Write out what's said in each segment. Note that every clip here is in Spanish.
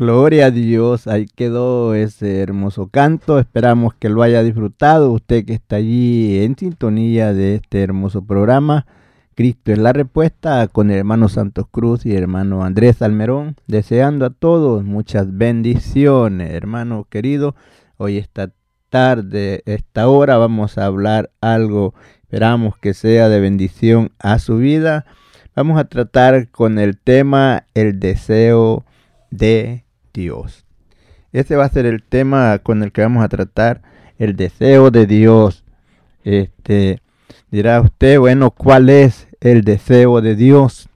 Gloria a Dios, ahí quedó ese hermoso canto. Esperamos que lo haya disfrutado usted que está allí en sintonía de este hermoso programa. Cristo es la respuesta con el hermano Santos Cruz y el hermano Andrés Almerón, deseando a todos muchas bendiciones, hermano querido. Hoy esta tarde, esta hora vamos a hablar algo, esperamos que sea de bendición a su vida. Vamos a tratar con el tema el deseo de Dios. Este va a ser el tema con el que vamos a tratar, el deseo de Dios. Este dirá usted, bueno, ¿cuál es el deseo de Dios?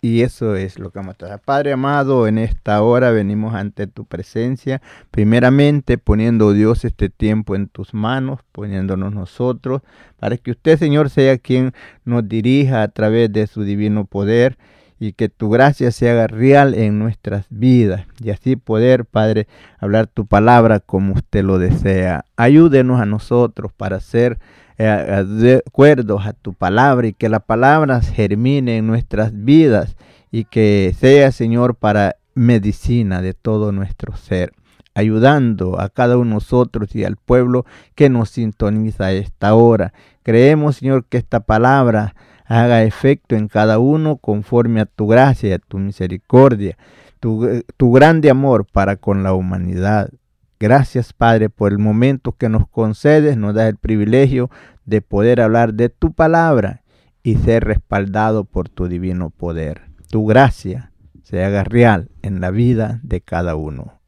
Y eso es lo que vamos a tratar. Padre amado, en esta hora venimos ante tu presencia, primeramente poniendo Dios este tiempo en tus manos, poniéndonos nosotros, para que usted, Señor, sea quien nos dirija a través de su divino poder y que tu gracia se haga real en nuestras vidas y así poder, Padre, hablar tu palabra como usted lo desea. Ayúdenos a nosotros para ser eh, de acuerdo a tu palabra y que la palabra germine en nuestras vidas y que sea, Señor, para medicina de todo nuestro ser ayudando a cada uno de nosotros y al pueblo que nos sintoniza a esta hora. Creemos, Señor, que esta palabra haga efecto en cada uno conforme a tu gracia a tu misericordia, tu, tu grande amor para con la humanidad. Gracias, Padre, por el momento que nos concedes, nos da el privilegio de poder hablar de tu palabra y ser respaldado por tu divino poder. Tu gracia se haga real en la vida de cada uno.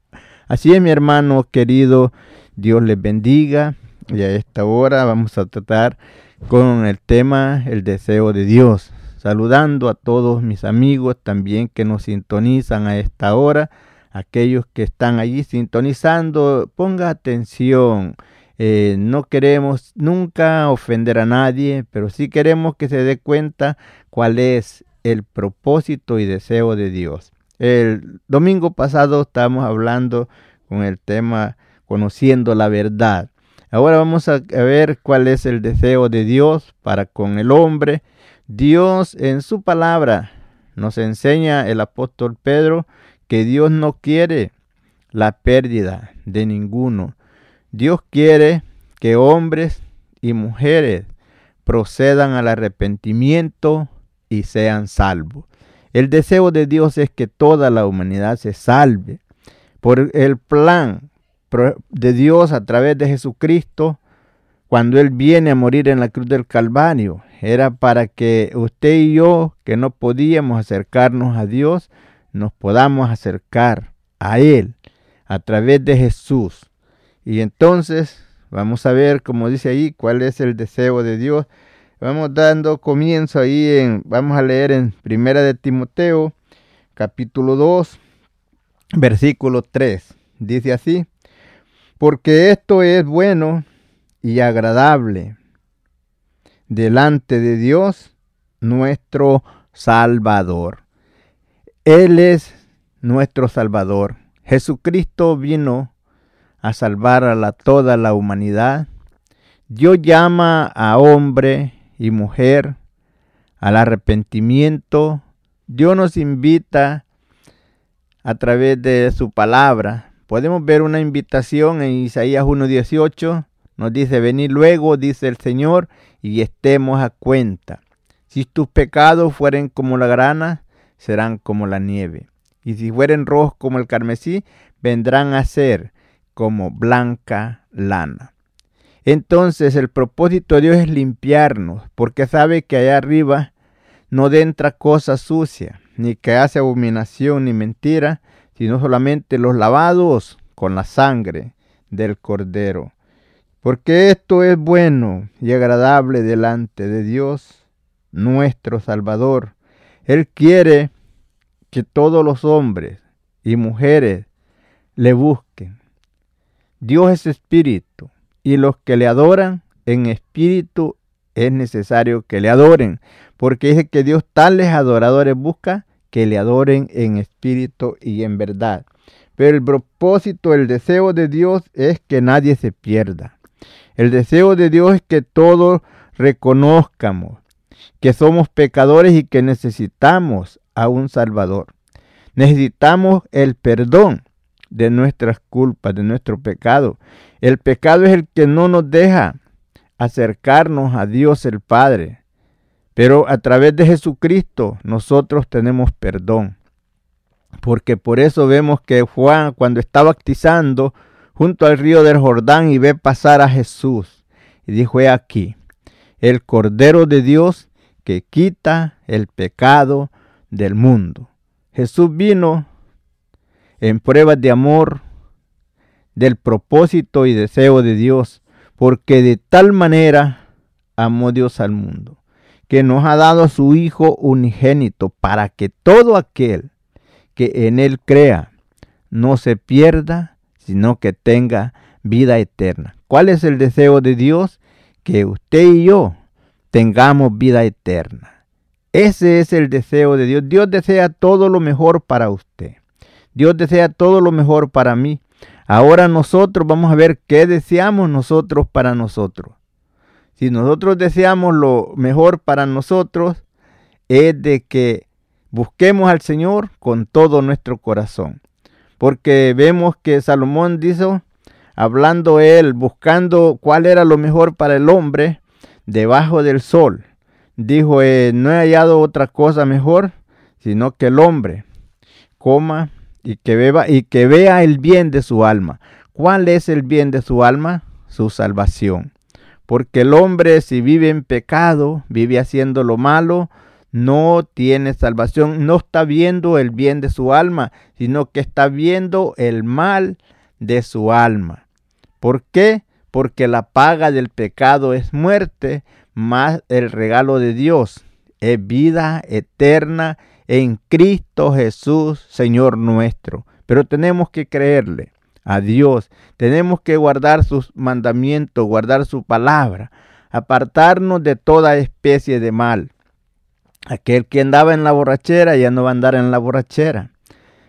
Así es, mi hermano querido, Dios les bendiga. Y a esta hora vamos a tratar con el tema El deseo de Dios. Saludando a todos mis amigos también que nos sintonizan a esta hora. Aquellos que están allí sintonizando, ponga atención. Eh, no queremos nunca ofender a nadie, pero sí queremos que se dé cuenta cuál es el propósito y deseo de Dios. El domingo pasado estábamos hablando con el tema conociendo la verdad. Ahora vamos a ver cuál es el deseo de Dios para con el hombre. Dios en su palabra nos enseña el apóstol Pedro que Dios no quiere la pérdida de ninguno. Dios quiere que hombres y mujeres procedan al arrepentimiento y sean salvos. El deseo de Dios es que toda la humanidad se salve. Por el plan de Dios a través de Jesucristo, cuando Él viene a morir en la cruz del Calvario, era para que usted y yo, que no podíamos acercarnos a Dios, nos podamos acercar a Él a través de Jesús. Y entonces vamos a ver, como dice ahí, cuál es el deseo de Dios. Vamos dando comienzo ahí en, vamos a leer en Primera de Timoteo, capítulo 2, versículo 3. Dice así, porque esto es bueno y agradable delante de Dios nuestro Salvador. Él es nuestro Salvador. Jesucristo vino a salvar a toda la humanidad. Dios llama a hombre y mujer al arrepentimiento. Dios nos invita a través de su palabra. Podemos ver una invitación en Isaías 1.18. Nos dice, venid luego, dice el Señor, y estemos a cuenta. Si tus pecados fueren como la grana, serán como la nieve. Y si fueren rojos como el carmesí, vendrán a ser como blanca lana. Entonces el propósito de Dios es limpiarnos, porque sabe que allá arriba no entra cosa sucia, ni que hace abominación ni mentira, sino solamente los lavados con la sangre del cordero porque esto es bueno y agradable delante de Dios, nuestro Salvador. Él quiere que todos los hombres y mujeres le busquen. Dios es espíritu y los que le adoran en espíritu es necesario que le adoren, porque dice que Dios tales adoradores busca que le adoren en espíritu y en verdad. Pero el propósito, el deseo de Dios es que nadie se pierda. El deseo de Dios es que todos reconozcamos que somos pecadores y que necesitamos a un Salvador. Necesitamos el perdón de nuestras culpas, de nuestro pecado. El pecado es el que no nos deja acercarnos a Dios el Padre. Pero a través de Jesucristo nosotros tenemos perdón. Porque por eso vemos que Juan cuando está bautizando junto al río del Jordán y ve pasar a Jesús. Y dijo, he aquí, el Cordero de Dios que quita el pecado del mundo. Jesús vino en pruebas de amor, del propósito y deseo de Dios, porque de tal manera amó Dios al mundo, que nos ha dado a su Hijo unigénito, para que todo aquel que en Él crea no se pierda, sino que tenga vida eterna. ¿Cuál es el deseo de Dios? Que usted y yo tengamos vida eterna. Ese es el deseo de Dios. Dios desea todo lo mejor para usted. Dios desea todo lo mejor para mí. Ahora nosotros vamos a ver qué deseamos nosotros para nosotros. Si nosotros deseamos lo mejor para nosotros, es de que busquemos al Señor con todo nuestro corazón porque vemos que Salomón dijo, hablando él, buscando cuál era lo mejor para el hombre debajo del sol, dijo, eh, no he hallado otra cosa mejor, sino que el hombre coma y que beba y que vea el bien de su alma. ¿Cuál es el bien de su alma? Su salvación. Porque el hombre si vive en pecado, vive haciendo lo malo, no tiene salvación, no está viendo el bien de su alma, sino que está viendo el mal de su alma. ¿Por qué? Porque la paga del pecado es muerte, más el regalo de Dios es vida eterna en Cristo Jesús, Señor nuestro. Pero tenemos que creerle a Dios, tenemos que guardar sus mandamientos, guardar su palabra, apartarnos de toda especie de mal. Aquel que andaba en la borrachera ya no va a andar en la borrachera.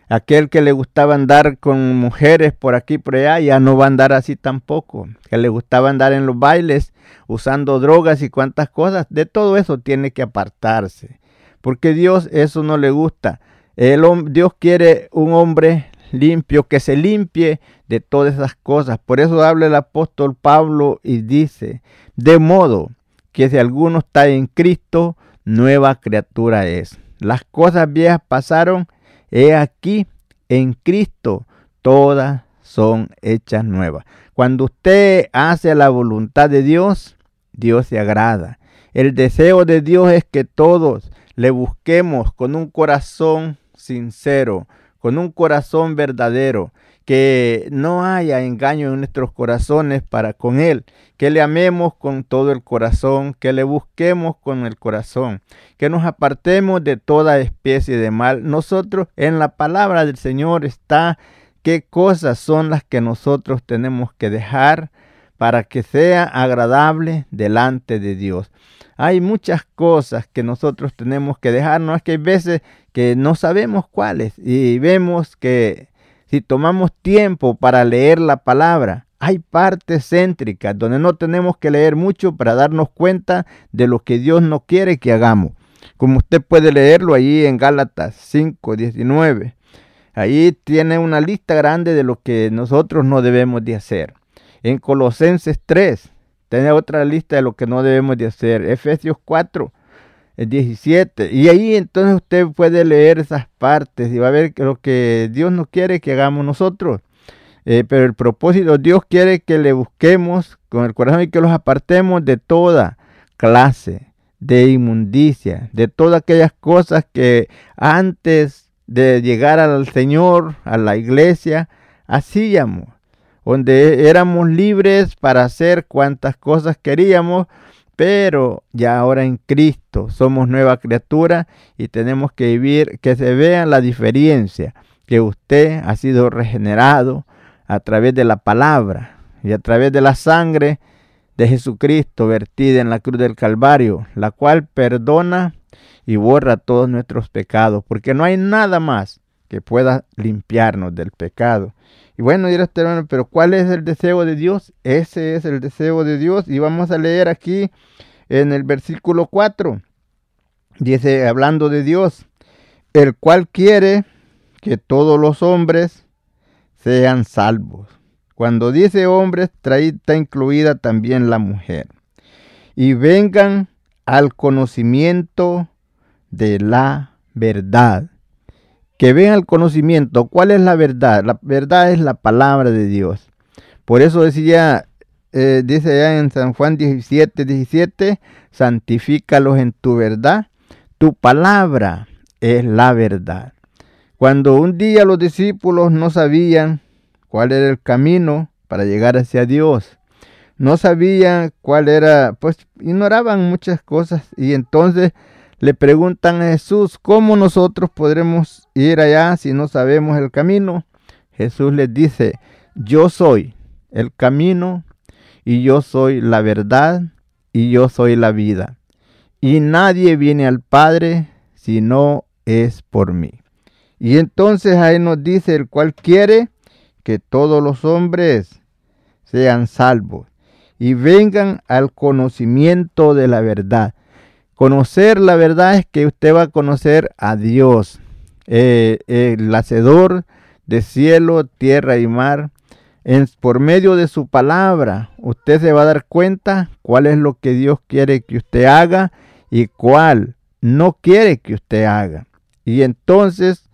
Aquel que le gustaba andar con mujeres por aquí y por allá ya no va a andar así tampoco. Que le gustaba andar en los bailes usando drogas y cuantas cosas. De todo eso tiene que apartarse. Porque Dios eso no le gusta. El, Dios quiere un hombre limpio, que se limpie de todas esas cosas. Por eso habla el apóstol Pablo y dice, de modo que si alguno está en Cristo, nueva criatura es. Las cosas viejas pasaron, he aquí, en Cristo, todas son hechas nuevas. Cuando usted hace la voluntad de Dios, Dios se agrada. El deseo de Dios es que todos le busquemos con un corazón sincero, con un corazón verdadero, que no haya engaño en nuestros corazones para con Él, que le amemos con todo el corazón, que le busquemos con el corazón, que nos apartemos de toda especie de mal. Nosotros en la palabra del Señor está qué cosas son las que nosotros tenemos que dejar para que sea agradable delante de Dios. Hay muchas cosas que nosotros tenemos que dejar, no es que hay veces que no sabemos cuáles y vemos que si tomamos tiempo para leer la palabra, hay partes céntricas donde no tenemos que leer mucho para darnos cuenta de lo que Dios no quiere que hagamos. Como usted puede leerlo ahí en Gálatas 5, 19. Ahí tiene una lista grande de lo que nosotros no debemos de hacer. En Colosenses 3, tiene otra lista de lo que no debemos de hacer. Efesios 4, 17. Y ahí entonces usted puede leer esas partes y va a ver lo que Dios no quiere que hagamos nosotros. Eh, pero el propósito, Dios quiere que le busquemos con el corazón y que los apartemos de toda clase de inmundicia, de todas aquellas cosas que antes de llegar al Señor, a la iglesia, hacíamos donde éramos libres para hacer cuantas cosas queríamos, pero ya ahora en Cristo somos nueva criatura y tenemos que vivir, que se vea la diferencia, que usted ha sido regenerado a través de la palabra y a través de la sangre de Jesucristo vertida en la cruz del Calvario, la cual perdona y borra todos nuestros pecados, porque no hay nada más que pueda limpiarnos del pecado. Y bueno, dirá este hermano, pero ¿cuál es el deseo de Dios? Ese es el deseo de Dios. Y vamos a leer aquí en el versículo 4. Dice, hablando de Dios, el cual quiere que todos los hombres sean salvos. Cuando dice hombres, está incluida también la mujer. Y vengan al conocimiento de la verdad que vean el conocimiento. ¿Cuál es la verdad? La verdad es la palabra de Dios. Por eso decía, eh, dice allá en San Juan 17, 17, santifícalos en tu verdad. Tu palabra es la verdad. Cuando un día los discípulos no sabían cuál era el camino para llegar hacia Dios, no sabían cuál era, pues ignoraban muchas cosas y entonces le preguntan a Jesús, ¿cómo nosotros podremos ir allá si no sabemos el camino? Jesús les dice, yo soy el camino y yo soy la verdad y yo soy la vida. Y nadie viene al Padre si no es por mí. Y entonces ahí nos dice el cual quiere que todos los hombres sean salvos y vengan al conocimiento de la verdad. Conocer la verdad es que usted va a conocer a Dios, eh, el hacedor de cielo, tierra y mar. por medio de su palabra, usted se va a dar cuenta cuál es lo que Dios quiere que usted haga y cuál no quiere que usted haga. Y entonces,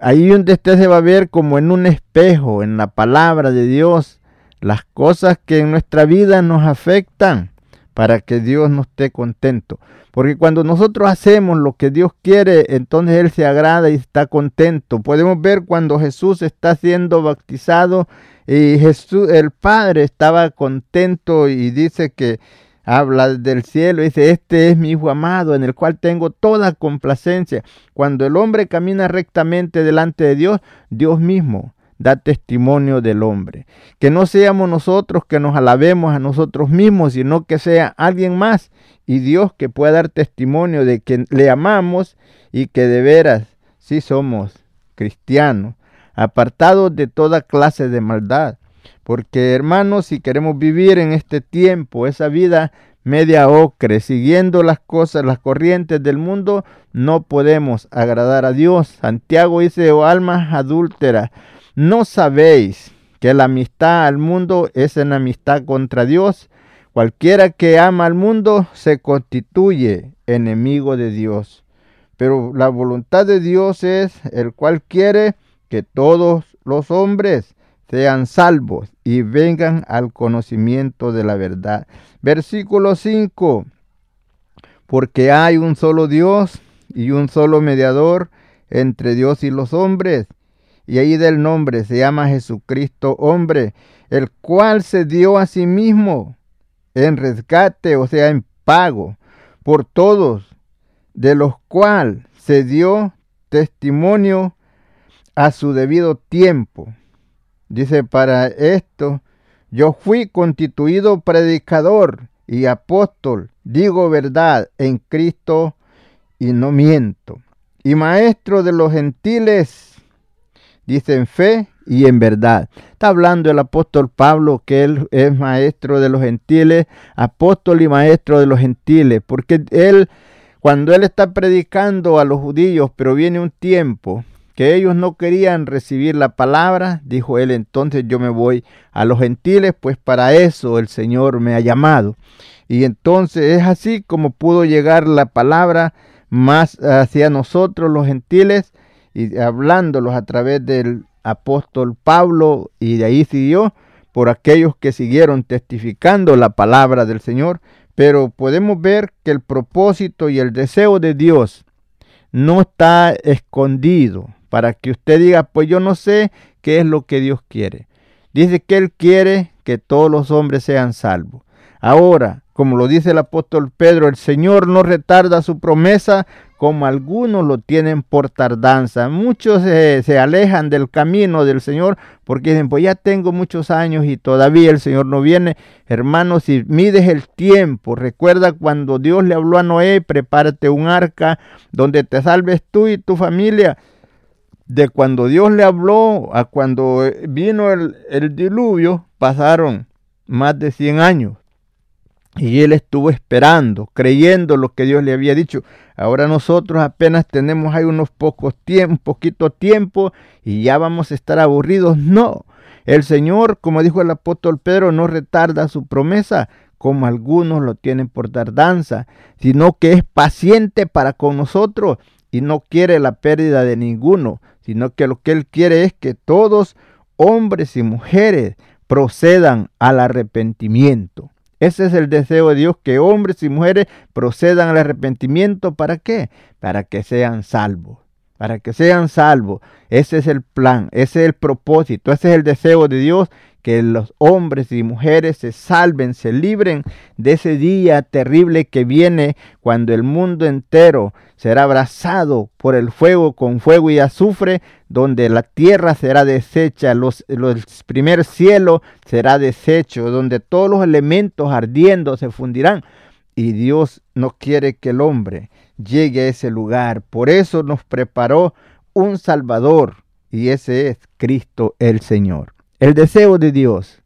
ahí donde usted se va a ver como en un espejo, en la palabra de Dios, las cosas que en nuestra vida nos afectan para que Dios no esté contento. Porque cuando nosotros hacemos lo que Dios quiere, entonces Él se agrada y está contento. Podemos ver cuando Jesús está siendo bautizado y Jesús, el Padre estaba contento y dice que habla del cielo, dice, este es mi Hijo amado en el cual tengo toda complacencia. Cuando el hombre camina rectamente delante de Dios, Dios mismo da testimonio del hombre. Que no seamos nosotros que nos alabemos a nosotros mismos, sino que sea alguien más y Dios que pueda dar testimonio de que le amamos y que de veras sí somos cristianos, apartados de toda clase de maldad. Porque hermanos, si queremos vivir en este tiempo, esa vida media ocre, siguiendo las cosas, las corrientes del mundo, no podemos agradar a Dios. Santiago dice, oh almas adúlteras, ¿No sabéis que la amistad al mundo es en amistad contra Dios? Cualquiera que ama al mundo se constituye enemigo de Dios. Pero la voluntad de Dios es el cual quiere que todos los hombres sean salvos y vengan al conocimiento de la verdad. Versículo 5. Porque hay un solo Dios y un solo mediador entre Dios y los hombres. Y ahí del nombre se llama Jesucristo hombre, el cual se dio a sí mismo en rescate, o sea, en pago por todos, de los cuales se dio testimonio a su debido tiempo. Dice, para esto yo fui constituido predicador y apóstol, digo verdad en Cristo y no miento. Y maestro de los gentiles, dice en fe y en verdad. Está hablando el apóstol Pablo que él es maestro de los gentiles, apóstol y maestro de los gentiles, porque él, cuando él está predicando a los judíos, pero viene un tiempo que ellos no querían recibir la palabra, dijo él, entonces yo me voy a los gentiles, pues para eso el Señor me ha llamado. Y entonces es así como pudo llegar la palabra más hacia nosotros los gentiles y hablándolos a través del apóstol Pablo y de ahí siguió por aquellos que siguieron testificando la palabra del Señor. Pero podemos ver que el propósito y el deseo de Dios no está escondido para que usted diga, pues yo no sé qué es lo que Dios quiere. Dice que Él quiere que todos los hombres sean salvos. Ahora, como lo dice el apóstol Pedro, el Señor no retarda su promesa como algunos lo tienen por tardanza. Muchos se alejan del camino del Señor porque dicen, pues ya tengo muchos años y todavía el Señor no viene. Hermanos, si mides el tiempo, recuerda cuando Dios le habló a Noé, prepárate un arca donde te salves tú y tu familia. De cuando Dios le habló a cuando vino el, el diluvio, pasaron más de 100 años. Y él estuvo esperando, creyendo lo que Dios le había dicho. Ahora nosotros apenas tenemos ahí unos pocos tiempos, poquito tiempo y ya vamos a estar aburridos. No, el Señor, como dijo el apóstol Pedro, no retarda su promesa, como algunos lo tienen por tardanza, sino que es paciente para con nosotros y no quiere la pérdida de ninguno, sino que lo que Él quiere es que todos, hombres y mujeres, procedan al arrepentimiento. Ese es el deseo de Dios, que hombres y mujeres procedan al arrepentimiento. ¿Para qué? Para que sean salvos. Para que sean salvos. Ese es el plan, ese es el propósito, ese es el deseo de Dios que los hombres y mujeres se salven, se libren de ese día terrible que viene cuando el mundo entero será abrazado por el fuego con fuego y azufre, donde la tierra será deshecha, los, el primer cielo será deshecho, donde todos los elementos ardiendo se fundirán. Y Dios no quiere que el hombre llegue a ese lugar. Por eso nos preparó un Salvador, y ese es Cristo el Señor. El deseo de Dios.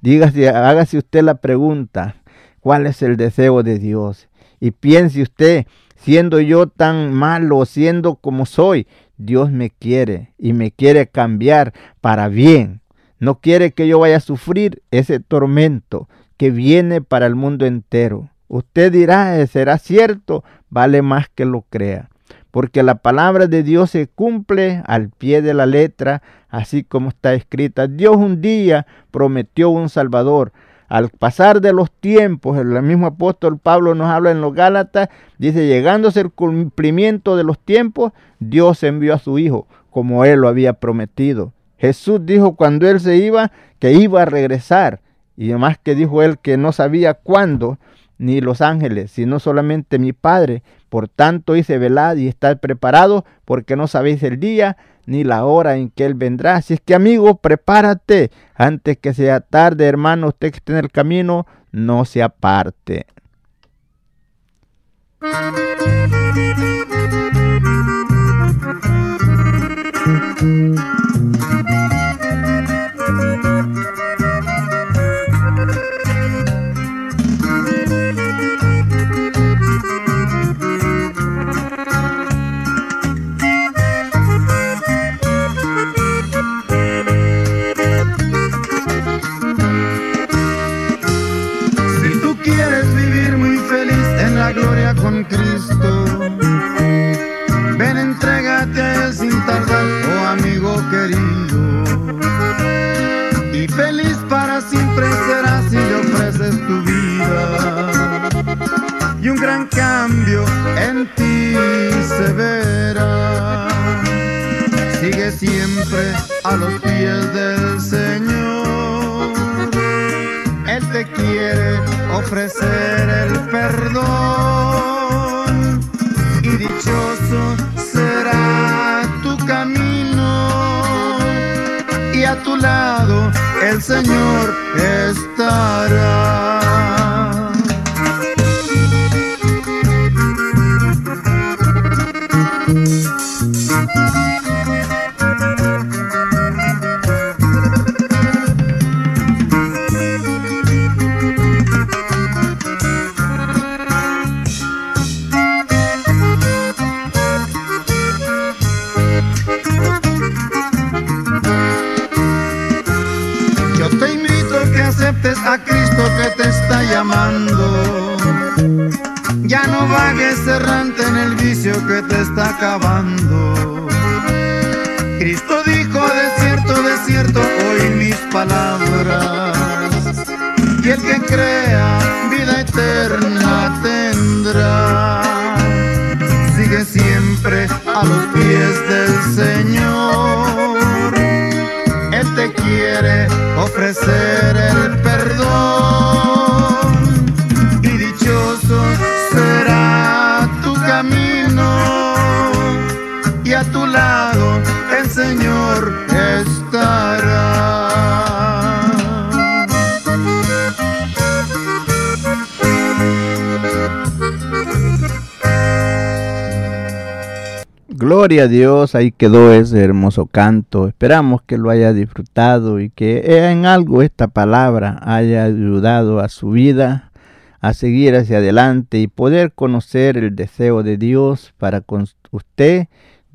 Dígase, hágase usted la pregunta, ¿cuál es el deseo de Dios? Y piense usted, siendo yo tan malo, siendo como soy, Dios me quiere y me quiere cambiar para bien. No quiere que yo vaya a sufrir ese tormento que viene para el mundo entero. Usted dirá, ¿será cierto? Vale más que lo crea porque la palabra de Dios se cumple al pie de la letra, así como está escrita. Dios un día prometió un Salvador. Al pasar de los tiempos, el mismo apóstol Pablo nos habla en los Gálatas, dice, llegándose el cumplimiento de los tiempos, Dios envió a su Hijo, como Él lo había prometido. Jesús dijo cuando Él se iba, que iba a regresar. Y además que dijo Él que no sabía cuándo, ni los ángeles, sino solamente mi Padre. Por tanto hice velad y estad preparado, porque no sabéis el día ni la hora en que Él vendrá. Así es que amigo, prepárate antes que sea tarde, hermano, usted que esté en el camino, no se aparte. y feliz para siempre serás si le ofreces tu vida. Y un gran cambio en ti se verá. Sigue siempre a los pies del Señor. Él te quiere ofrecer el perdón y dichoso el Señor estará. A Cristo que te está llamando. Ya no vagues errante en el vicio que te está acabando. Cristo dijo, de cierto, de cierto, oí mis palabras. Y el que crea vida eterna tendrá. Sigue siempre a los pies del Señor. Él te quiere ofrecer Gloria a Dios, ahí quedó ese hermoso canto. Esperamos que lo haya disfrutado y que en algo esta palabra haya ayudado a su vida a seguir hacia adelante y poder conocer el deseo de Dios para con usted.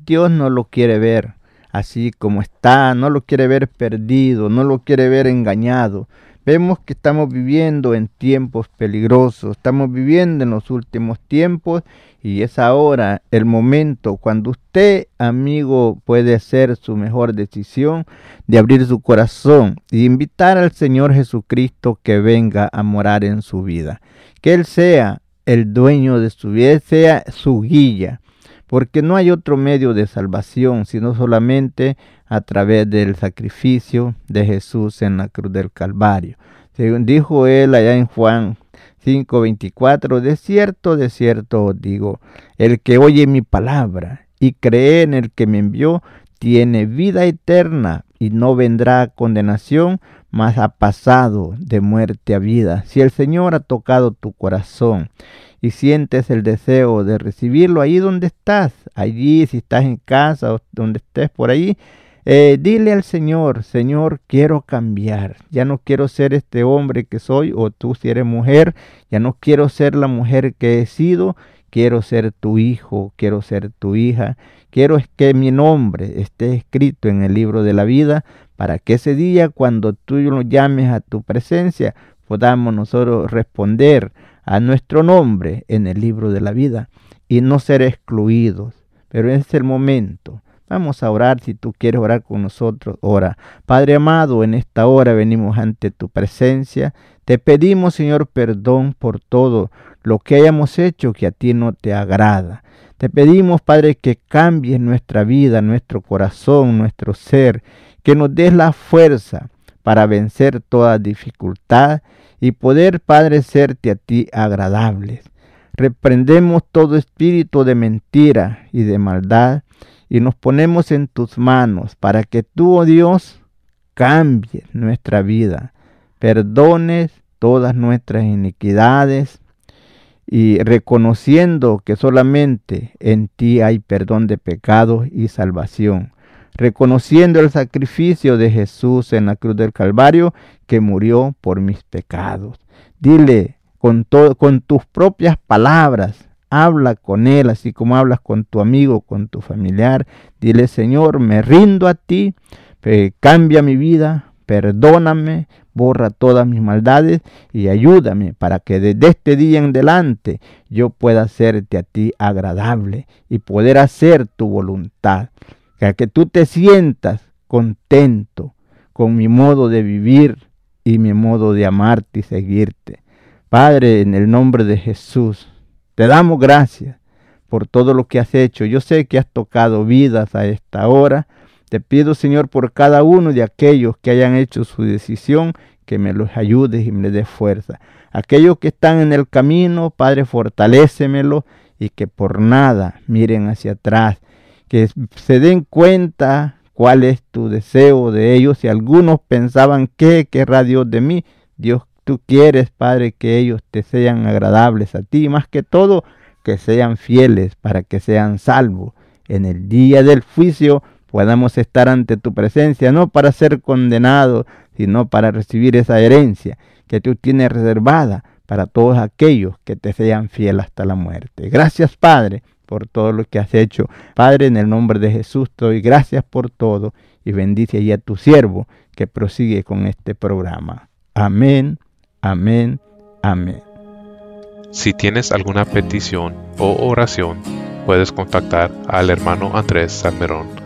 Dios no lo quiere ver así como está, no lo quiere ver perdido, no lo quiere ver engañado. Vemos que estamos viviendo en tiempos peligrosos, estamos viviendo en los últimos tiempos y es ahora el momento cuando usted, amigo, puede hacer su mejor decisión de abrir su corazón y invitar al Señor Jesucristo que venga a morar en su vida. Que Él sea el dueño de su vida, sea su guía, porque no hay otro medio de salvación sino solamente a través del sacrificio de Jesús en la cruz del Calvario. Según dijo él allá en Juan 5:24, de cierto, de cierto os digo, el que oye mi palabra y cree en el que me envió, tiene vida eterna y no vendrá condenación, mas ha pasado de muerte a vida. Si el Señor ha tocado tu corazón y sientes el deseo de recibirlo ahí donde estás, allí si estás en casa o donde estés por ahí, eh, dile al Señor, Señor, quiero cambiar. Ya no quiero ser este hombre que soy, o tú si eres mujer, ya no quiero ser la mujer que he sido. Quiero ser tu hijo, quiero ser tu hija. Quiero que mi nombre esté escrito en el libro de la vida para que ese día cuando tú lo llames a tu presencia podamos nosotros responder a nuestro nombre en el libro de la vida y no ser excluidos. Pero es el momento Vamos a orar si tú quieres orar con nosotros. Ora. Padre amado, en esta hora venimos ante tu presencia. Te pedimos, Señor, perdón por todo lo que hayamos hecho que a ti no te agrada. Te pedimos, Padre, que cambies nuestra vida, nuestro corazón, nuestro ser, que nos des la fuerza para vencer toda dificultad y poder, Padre, serte a ti agradables. Reprendemos todo espíritu de mentira y de maldad y nos ponemos en tus manos para que tú, oh Dios, cambies nuestra vida, perdones todas nuestras iniquidades y reconociendo que solamente en ti hay perdón de pecados y salvación, reconociendo el sacrificio de Jesús en la cruz del Calvario que murió por mis pecados. Dile con, tus propias palabras, habla con él, así como hablas con tu amigo, con tu familiar. Dile, Señor, me rindo a ti, cambia mi vida, perdóname, borra todas mis maldades y ayúdame para que desde este día en adelante yo pueda hacerte a ti agradable y poder hacer tu voluntad. Que, que tú te sientas contento con mi modo de vivir y mi modo de amarte y seguirte. Padre, en el nombre de Jesús, Te damos gracias por todo lo que has hecho. Yo sé que has tocado vidas a esta hora. Te pido, Señor, por cada uno de aquellos que hayan hecho su decisión, que me los ayudes y me les des fuerza. Aquellos que están en el camino, Padre, fortalécemelo y que por nada miren hacia atrás, que se den cuenta cuál es tu deseo de ellos. Si algunos pensaban, ¿qué querrá Dios de mí? Dios, tú quieres, Padre, que ellos te sean agradables a ti, más que todo, que sean fieles para que sean salvos. En el día del juicio podamos estar ante tu presencia, no para ser condenados, sino para recibir esa herencia que tú tienes reservada para todos aquellos que te sean fieles hasta la muerte. Gracias, Padre, por todo lo que has hecho. Padre, en el nombre de Jesús doy gracias por todo y bendice allí a tu siervo que prosigue con este programa. Amén, amén, amén. Si tienes alguna petición o oración, puedes contactar al hermano Andrés Salmerón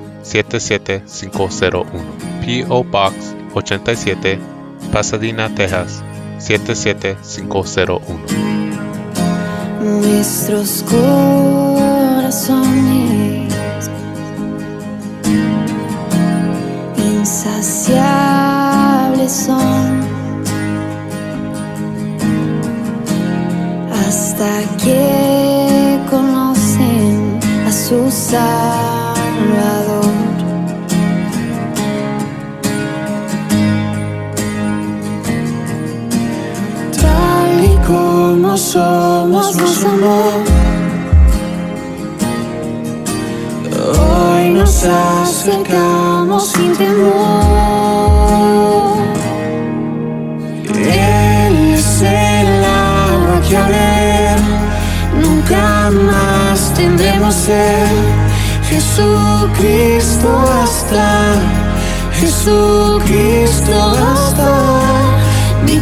77501. P.O. Box 87, Pasadena, Texas 77501. Nuestros corazones insaciables son hasta que conocen a su Salvador. Como somos, nos amó. Hoy nos acercamos sin temor. Él es el agua que a ver nunca más tendremos sed. Jesucristo hasta, Jesucristo hasta